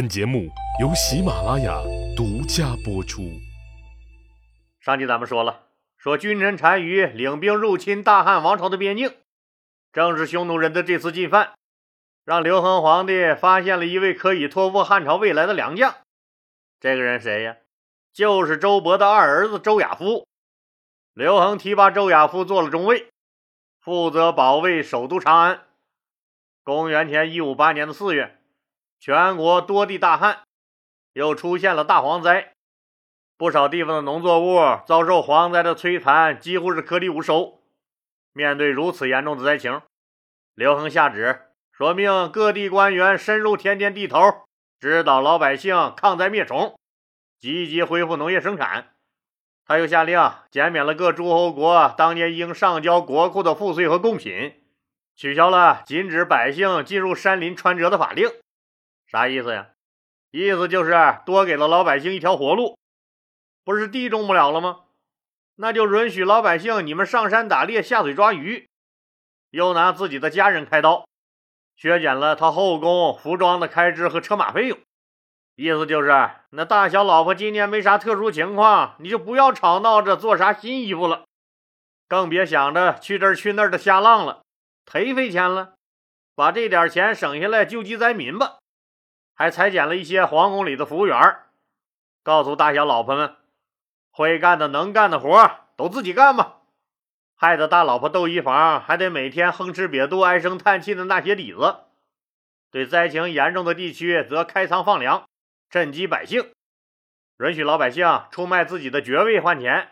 本节目由喜马拉雅独家播出。上集咱们说了，说君臣单于领兵入侵大汉王朝的边境，正是匈奴人的这次进犯，让刘恒皇帝发现了一位可以托付汉朝未来的良将。这个人谁呀？就是周勃的二儿子周亚夫。刘恒提拔周亚夫做了中尉，负责保卫首都长安。公元前一五八年的四月。全国多地大旱，又出现了大蝗灾，不少地方的农作物遭受蝗灾的摧残，几乎是颗粒无收。面对如此严重的灾情，刘恒下旨说命各地官员深入田间地头，指导老百姓抗灾灭虫，积极恢复农业生产。他又下令减免了各诸侯国当年应上交国库的赋税和贡品，取消了禁止百姓进入山林穿折的法令。啥意思呀？意思就是多给了老百姓一条活路，不是地种不了了吗？那就允许老百姓你们上山打猎、下水抓鱼，又拿自己的家人开刀，削减了他后宫服装的开支和车马费用。意思就是，那大小老婆今年没啥特殊情况，你就不要吵闹着做啥新衣服了，更别想着去这儿去那儿的瞎浪了，忒费钱了。把这点钱省下来救济灾民吧。还裁减了一些皇宫里的服务员，告诉大小老婆们，会干的、能干的活都自己干吧。害得大老婆窦漪房还得每天哼哧瘪肚、唉声叹气的那些底子。对灾情严重的地区，则开仓放粮，赈济百姓，允许老百姓出卖自己的爵位换钱。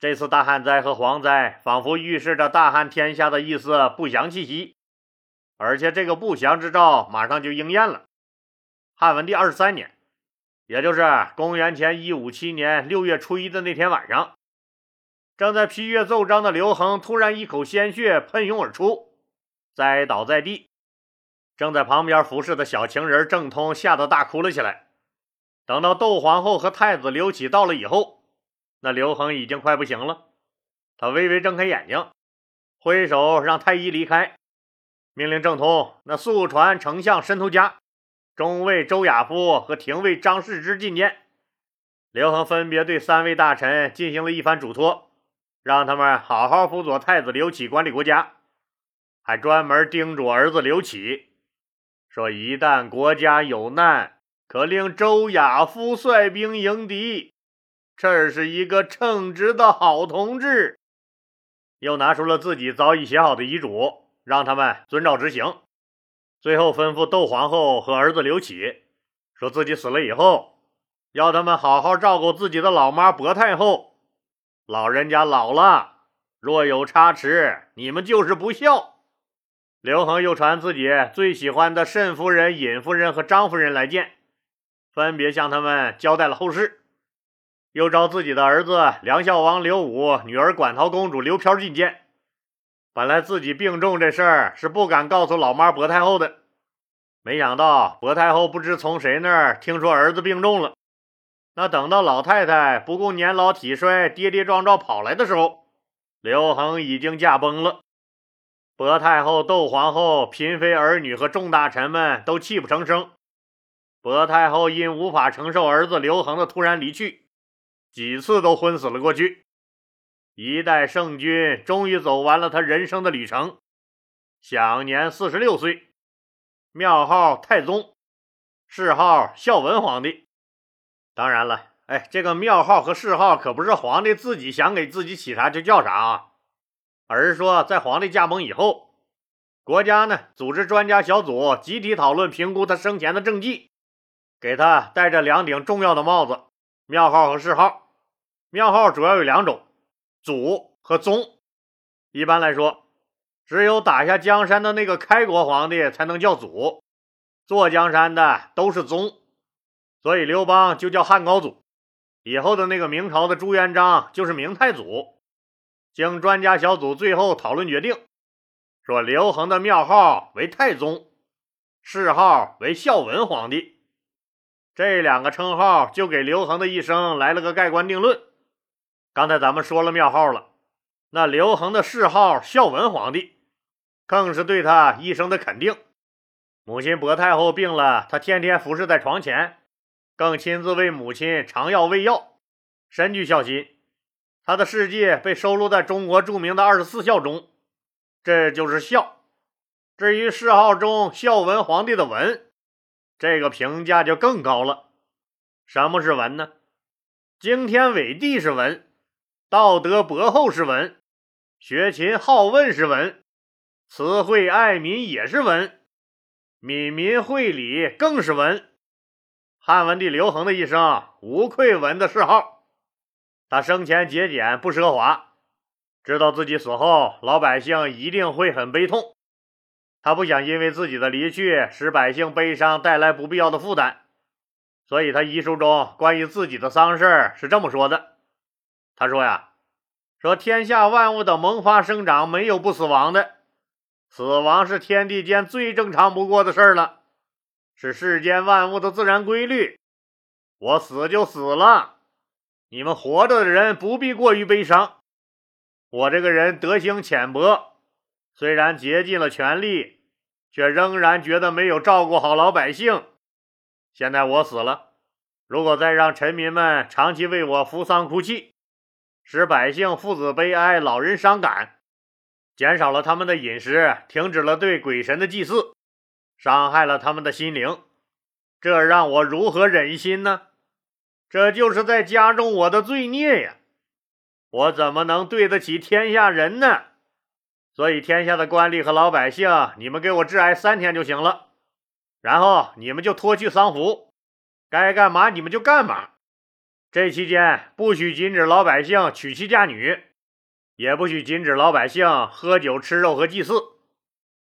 这次大旱灾和蝗灾，仿佛预示着大汉天下的一丝不祥气息，而且这个不祥之兆马上就应验了。汉文帝二十三年，也就是公元前一五七年六月初一的那天晚上，正在批阅奏章的刘恒突然一口鲜血喷涌而出，栽倒在地。正在旁边服侍的小情人郑通吓得大哭了起来。等到窦皇后和太子刘启到了以后，那刘恒已经快不行了。他微微睁开眼睛，挥手让太医离开，命令郑通那速传丞相申屠嘉。中尉周亚夫和廷尉张世之进见，刘恒分别对三位大臣进行了一番嘱托，让他们好好辅佐太子刘启管理国家，还专门叮嘱儿子刘启说：一旦国家有难，可令周亚夫率兵迎敌，这是一个称职的好同志。又拿出了自己早已写好的遗嘱，让他们遵照执行。最后吩咐窦皇后和儿子刘启，说自己死了以后，要他们好好照顾自己的老妈薄太后。老人家老了，若有差池，你们就是不孝。刘恒又传自己最喜欢的慎夫人、尹夫人和张夫人来见，分别向他们交代了后事。又召自己的儿子梁孝王刘武、女儿馆陶公主刘飘觐见。本来自己病重这事儿是不敢告诉老妈薄太后的，没想到薄太后不知从谁那儿听说儿子病重了。那等到老太太不顾年老体衰，跌跌撞撞跑来的时候，刘恒已经驾崩了。薄太后、窦皇后、嫔妃儿女和众大臣们都泣不成声。薄太后因无法承受儿子刘恒的突然离去，几次都昏死了过去。一代圣君终于走完了他人生的旅程，享年四十六岁，庙号太宗，谥号孝文皇帝。当然了，哎，这个庙号和谥号可不是皇帝自己想给自己起啥就叫啥啊，而是说在皇帝驾崩以后，国家呢组织专家小组集体讨论评估他生前的政绩，给他戴着两顶重要的帽子，庙号和谥号。庙号主要有两种。祖和宗，一般来说，只有打下江山的那个开国皇帝才能叫祖，坐江山的都是宗，所以刘邦就叫汉高祖，以后的那个明朝的朱元璋就是明太祖。经专家小组最后讨论决定，说刘恒的庙号为太宗，谥号为孝文皇帝，这两个称号就给刘恒的一生来了个盖棺定论。刚才咱们说了庙号了，那刘恒的谥号孝文皇帝，更是对他一生的肯定。母亲薄太后病了，他天天服侍在床前，更亲自为母亲尝药喂药，深具孝心。他的事迹被收录在中国著名的二十四孝中，这就是孝。至于谥号中孝文皇帝的文，这个评价就更高了。什么是文呢？惊天伟地是文，道德博厚是文，学勤好问是文，慈惠爱民也是文。敏民惠礼更是文，汉文帝刘恒的一生无愧文的谥号。他生前节俭不奢华，知道自己死后老百姓一定会很悲痛，他不想因为自己的离去使百姓悲伤，带来不必要的负担，所以他遗书中关于自己的丧事是这么说的：“他说呀，说天下万物的萌发生长没有不死亡的。”死亡是天地间最正常不过的事儿了，是世间万物的自然规律。我死就死了，你们活着的人不必过于悲伤。我这个人德行浅薄，虽然竭尽了全力，却仍然觉得没有照顾好老百姓。现在我死了，如果再让臣民们长期为我扶丧哭泣，使百姓父子悲哀，老人伤感。减少了他们的饮食，停止了对鬼神的祭祀，伤害了他们的心灵，这让我如何忍心呢？这就是在加重我的罪孽呀！我怎么能对得起天下人呢？所以，天下的官吏和老百姓，你们给我致哀三天就行了，然后你们就脱去丧服，该干嘛你们就干嘛。这期间不许禁止老百姓娶妻嫁女。也不许禁止老百姓喝酒吃肉和祭祀，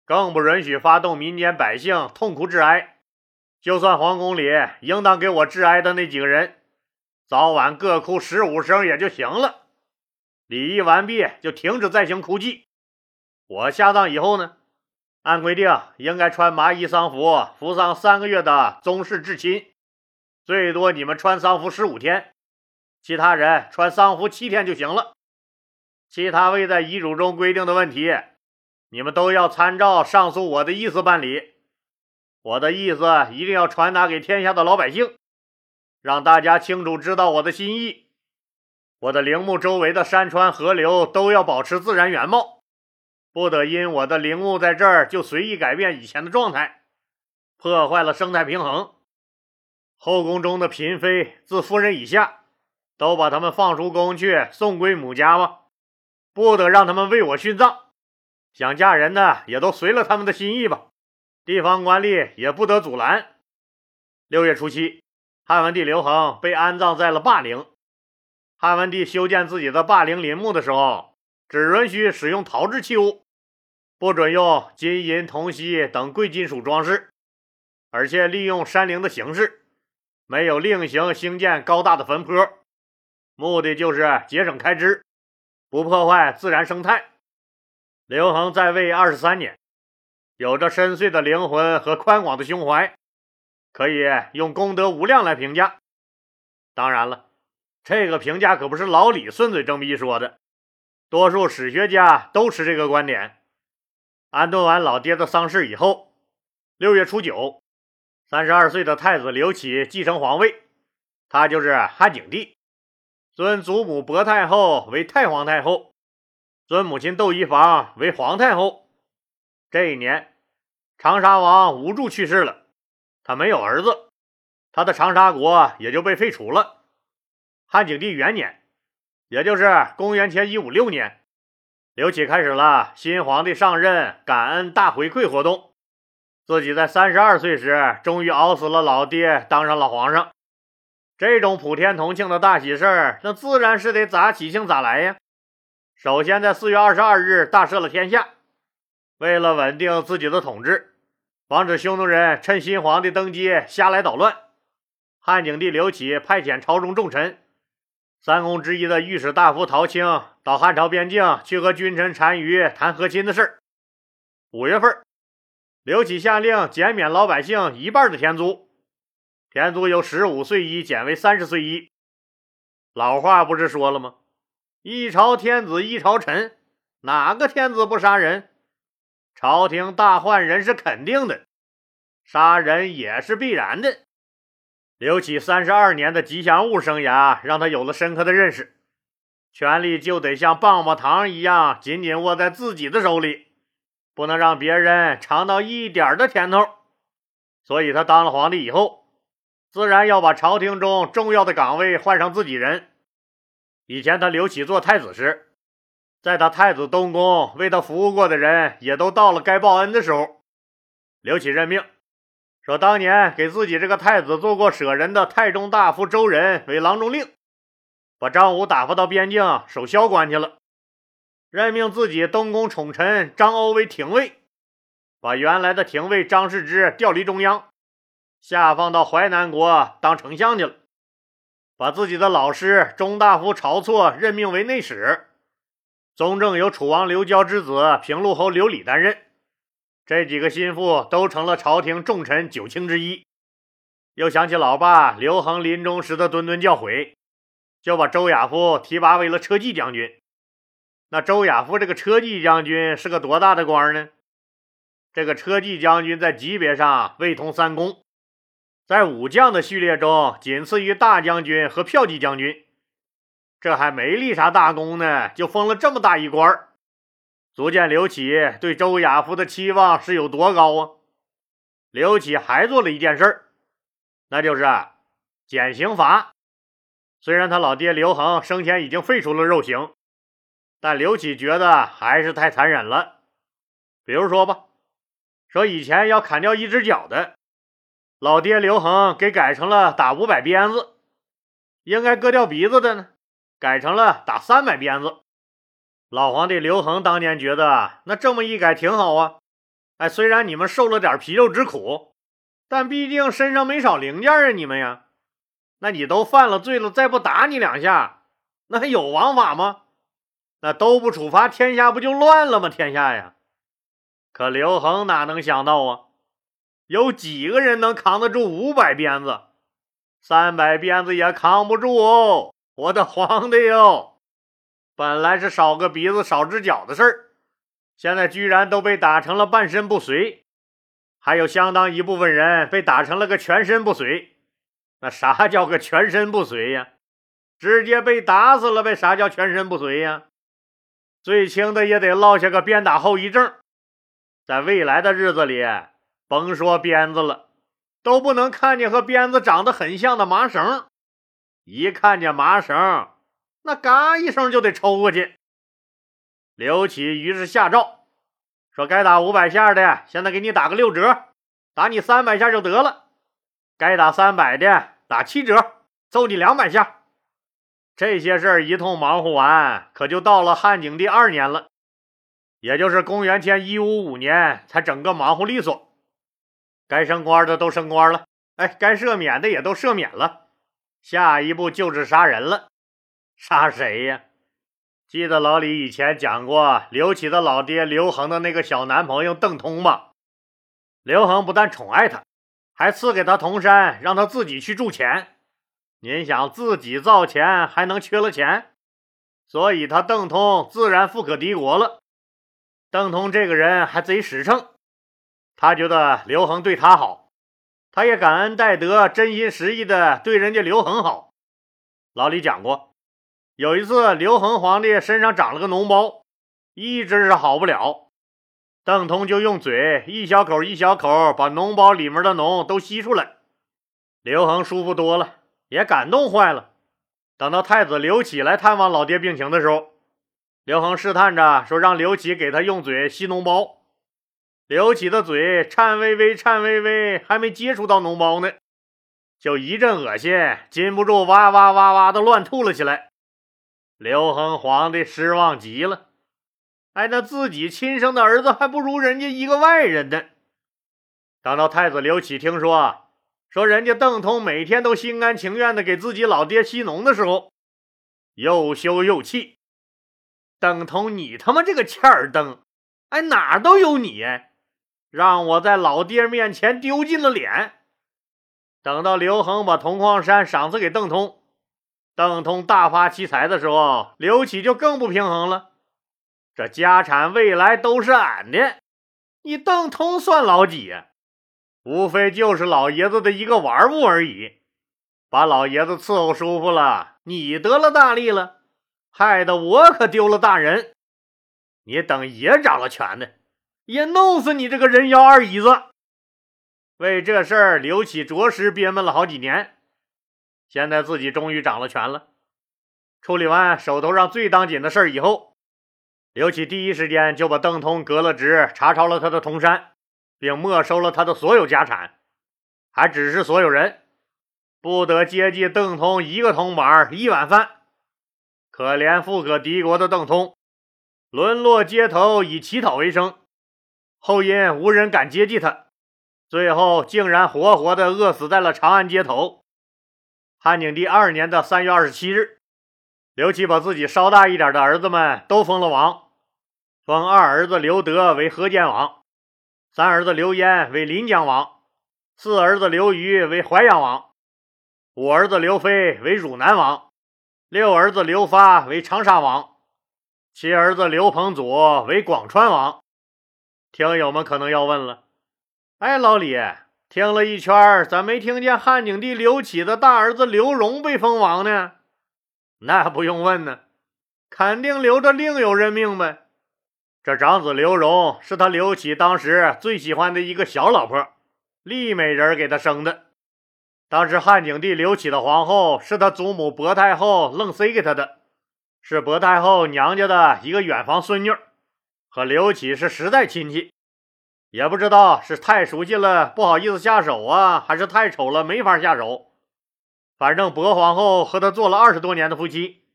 更不允许发动民间百姓痛哭致哀。就算皇宫里应当给我致哀的那几个人，早晚各哭十五声也就行了。礼仪完毕就停止再行哭祭。我下葬以后呢，按规定应该穿麻衣丧服，服丧三个月的宗室至亲，最多你们穿丧服十五天，其他人穿丧服七天就行了。其他未在遗嘱中规定的问题，你们都要参照上述我的意思办理。我的意思一定要传达给天下的老百姓，让大家清楚知道我的心意。我的陵墓周围的山川河流都要保持自然原貌，不得因我的陵墓在这儿就随意改变以前的状态，破坏了生态平衡。后宫中的嫔妃自夫人以下，都把他们放出宫去，送归母家吧。不得让他们为我殉葬，想嫁人的也都随了他们的心意吧。地方官吏也不得阻拦。六月初七，汉文帝刘恒被安葬在了霸陵。汉文帝修建自己的霸陵陵墓的时候，只允许使用陶制器物，不准用金银铜锡等贵金属装饰，而且利用山陵的形式，没有另行兴建高大的坟坡，目的就是节省开支。不破坏自然生态。刘恒在位二十三年，有着深邃的灵魂和宽广的胸怀，可以用功德无量来评价。当然了，这个评价可不是老李顺嘴正逼说的，多数史学家都持这个观点。安顿完老爹的丧事以后，六月初九，三十二岁的太子刘启继承皇位，他就是汉景帝。尊祖母薄太后为太皇太后，尊母亲窦漪房为皇太后。这一年，长沙王吴柱去世了，他没有儿子，他的长沙国也就被废除了。汉景帝元年，也就是公元前一五六年，刘启开始了新皇帝上任感恩大回馈活动，自己在三十二岁时终于熬死了老爹，当上了皇上。这种普天同庆的大喜事儿，那自然是得咋喜庆咋来呀。首先，在四月二十二日大赦了天下，为了稳定自己的统治，防止匈奴人趁新皇帝登基瞎来捣乱，汉景帝刘启派遣朝中重臣，三公之一的御史大夫陶青到汉朝边境去和君臣单于谈和亲的事儿。五月份，刘启下令减免老百姓一半的田租。田租由十五岁一减为三十岁一。老话不是说了吗？一朝天子一朝臣，哪个天子不杀人？朝廷大换人是肯定的。杀人也是必然的。刘启三十二年的吉祥物生涯，让他有了深刻的认识：权力就得像棒棒糖一样，紧紧握在自己的手里，不能让别人尝到一点的甜头。所以，他当了皇帝以后，自然要把朝廷中重要的岗位换上自己人。以前他刘启做太子时，在他太子东宫为他服务过的人，也都到了该报恩的时候。刘启任命。说当年给自己这个太子做过舍人的太中大夫周仁为郎中令，把张武打发到边境守萧关去了。任命自己东宫宠臣张欧为廷尉，把原来的廷尉张世之调离中央，下放到淮南国当丞相去了。把自己的老师中大夫晁错任命为内史，宗正由楚王刘交之子平陆侯刘礼担任。这几个心腹都成了朝廷重臣九卿之一。又想起老爸刘恒临终时的谆谆教诲，就把周亚夫提拔为了车骑将军。那周亚夫这个车骑将军是个多大的官呢？这个车骑将军在级别上位同三公，在武将的序列中仅次于大将军和骠骑将军。这还没立啥大功呢，就封了这么大一官儿。足见刘启对周亚夫的期望是有多高啊！刘启还做了一件事儿，那就是减刑罚。虽然他老爹刘恒生前已经废除了肉刑，但刘启觉得还是太残忍了。比如说吧，说以前要砍掉一只脚的，老爹刘恒给改成了打五百鞭子；应该割掉鼻子的呢，改成了打三百鞭子。老皇帝刘恒当年觉得那这么一改挺好啊，哎，虽然你们受了点皮肉之苦，但毕竟身上没少零件啊，你们呀，那你都犯了罪了，再不打你两下，那还有王法吗？那都不处罚，天下不就乱了吗？天下呀！可刘恒哪能想到啊？有几个人能扛得住五百鞭子？三百鞭子也扛不住哦，我的皇帝哟！本来是少个鼻子少只脚的事儿，现在居然都被打成了半身不遂，还有相当一部分人被打成了个全身不遂。那啥叫个全身不遂呀？直接被打死了呗？啥叫全身不遂呀？最轻的也得落下个鞭打后遗症。在未来的日子里，甭说鞭子了，都不能看见和鞭子长得很像的麻绳，一看见麻绳。那嘎一声就得抽过去。刘启于是下诏说：“该打五百下的，现在给你打个六折，打你三百下就得了；该打三百的，打七折，揍你两百下。”这些事儿一通忙活完，可就到了汉景帝二年了，也就是公元前一五五年，才整个忙活利索。该升官的都升官了，哎，该赦免的也都赦免了，下一步就是杀人了。杀谁呀？记得老李以前讲过刘启的老爹刘恒的那个小男朋友邓通吧？刘恒不但宠爱他，还赐给他铜山，让他自己去铸钱。您想自己造钱还能缺了钱？所以他邓通自然富可敌国了。邓通这个人还贼实诚，他觉得刘恒对他好，他也感恩戴德，真心实意的对人家刘恒好。老李讲过。有一次，刘恒皇帝身上长了个脓包，一直是好不了。邓通就用嘴一小口一小口把脓包里面的脓都吸出来。刘恒舒服多了，也感动坏了。等到太子刘启来探望老爹病情的时候，刘恒试探着说：“让刘启给他用嘴吸脓包。”刘启的嘴颤巍巍、颤巍巍，还没接触到脓包呢，就一阵恶心，禁不住哇哇哇哇的乱吐了起来。刘恒皇帝失望极了，哎，那自己亲生的儿子还不如人家一个外人呢。等到太子刘启听说，说人家邓通每天都心甘情愿的给自己老爹吸脓的时候，又羞又气。邓通，你他妈这个欠儿登，哎，哪都有你，让我在老爹面前丢尽了脸。等到刘恒把铜矿山赏赐给邓通。邓通大发其财的时候，刘启就更不平衡了。这家产未来都是俺的，你邓通算老几呀？无非就是老爷子的一个玩物而已。把老爷子伺候舒服了，你得了大利了，害得我可丢了大人。你等爷掌了权呢，也弄死你这个人妖二椅子！为这事儿，刘启着实憋闷了好几年。现在自己终于掌了权了，处理完手头上最当紧的事儿以后，刘启第一时间就把邓通革了职，查抄了他的铜山，并没收了他的所有家产，还指示所有人不得接济邓通一个铜板一碗饭。可怜富可敌国的邓通。沦落街头，以乞讨为生，后因无人敢接济他，最后竟然活活的饿死在了长安街头。汉景帝二年的三月二十七日，刘启把自己稍大一点的儿子们都封了王，封二儿子刘德为河间王，三儿子刘焉为临江王，四儿子刘虞为淮阳王，五儿子刘飞为汝南王，六儿子刘发为长沙王。七儿子刘彭祖为广川王，听友们可能要问了：哎，老李，听了一圈，咋没听见汉景帝刘启的大儿子刘荣被封王呢？那不用问呢，肯定留着另有任命呗。这长子刘荣是他刘启当时最喜欢的一个小老婆，丽美人给他生的。当时汉景帝刘启的皇后是他祖母薄太后愣塞给他的。是薄太后娘家的一个远房孙女，和刘启是实在亲戚，也不知道是太熟悉了不好意思下手啊，还是太丑了没法下手。反正薄皇后和他做了二十多年的夫妻，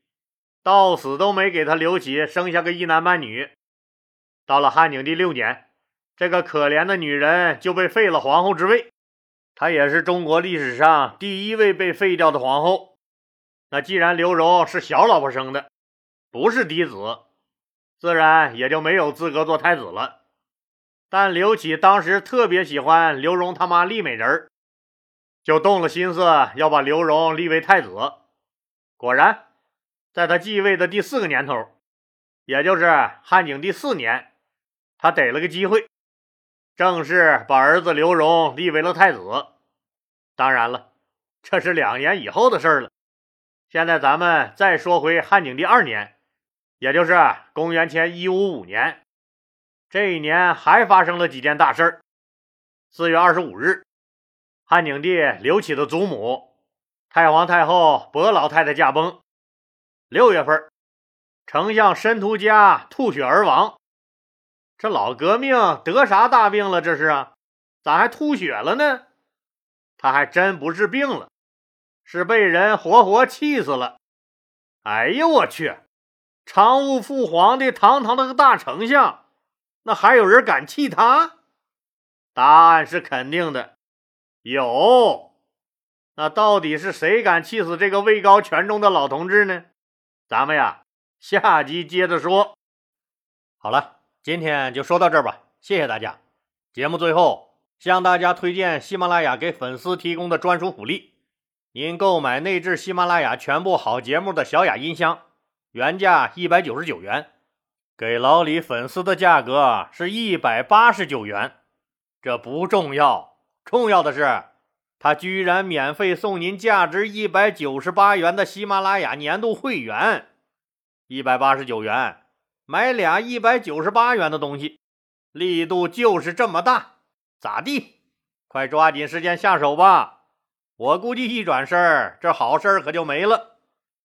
到死都没给他刘启生下个一男半女。到了汉景帝六年，这个可怜的女人就被废了皇后之位，她也是中国历史上第一位被废掉的皇后。那既然刘荣是小老婆生的，不是嫡子，自然也就没有资格做太子了。但刘启当时特别喜欢刘荣他妈丽美人儿就动了心思要把刘荣立为太子。果然，在他继位的第四个年头，也就是汉景帝四年，他逮了个机会，正式把儿子刘荣立为了太子。当然了，这是两年以后的事儿了。现在咱们再说回汉景帝二年。也就是公元前一五五年，这一年还发生了几件大事儿。四月二十五日，汉景帝刘启的祖母太皇太后薄老太太驾崩。六月份，丞相申屠嘉吐血而亡。这老革命得啥大病了？这是啊，咋还吐血了呢？他还真不是病了，是被人活活气死了。哎呦我去！常务副皇帝，堂堂的个大丞相，那还有人敢气他？答案是肯定的，有。那到底是谁敢气死这个位高权重的老同志呢？咱们呀，下集接着说。好了，今天就说到这儿吧，谢谢大家。节目最后向大家推荐喜马拉雅给粉丝提供的专属福利：您购买内置喜马拉雅全部好节目的小雅音箱。原价一百九十九元，给老李粉丝的价格是一百八十九元。这不重要，重要的是，他居然免费送您价值一百九十八元的喜马拉雅年度会员。一百八十九元买俩一百九十八元的东西，力度就是这么大，咋地？快抓紧时间下手吧！我估计一转身，这好事可就没了。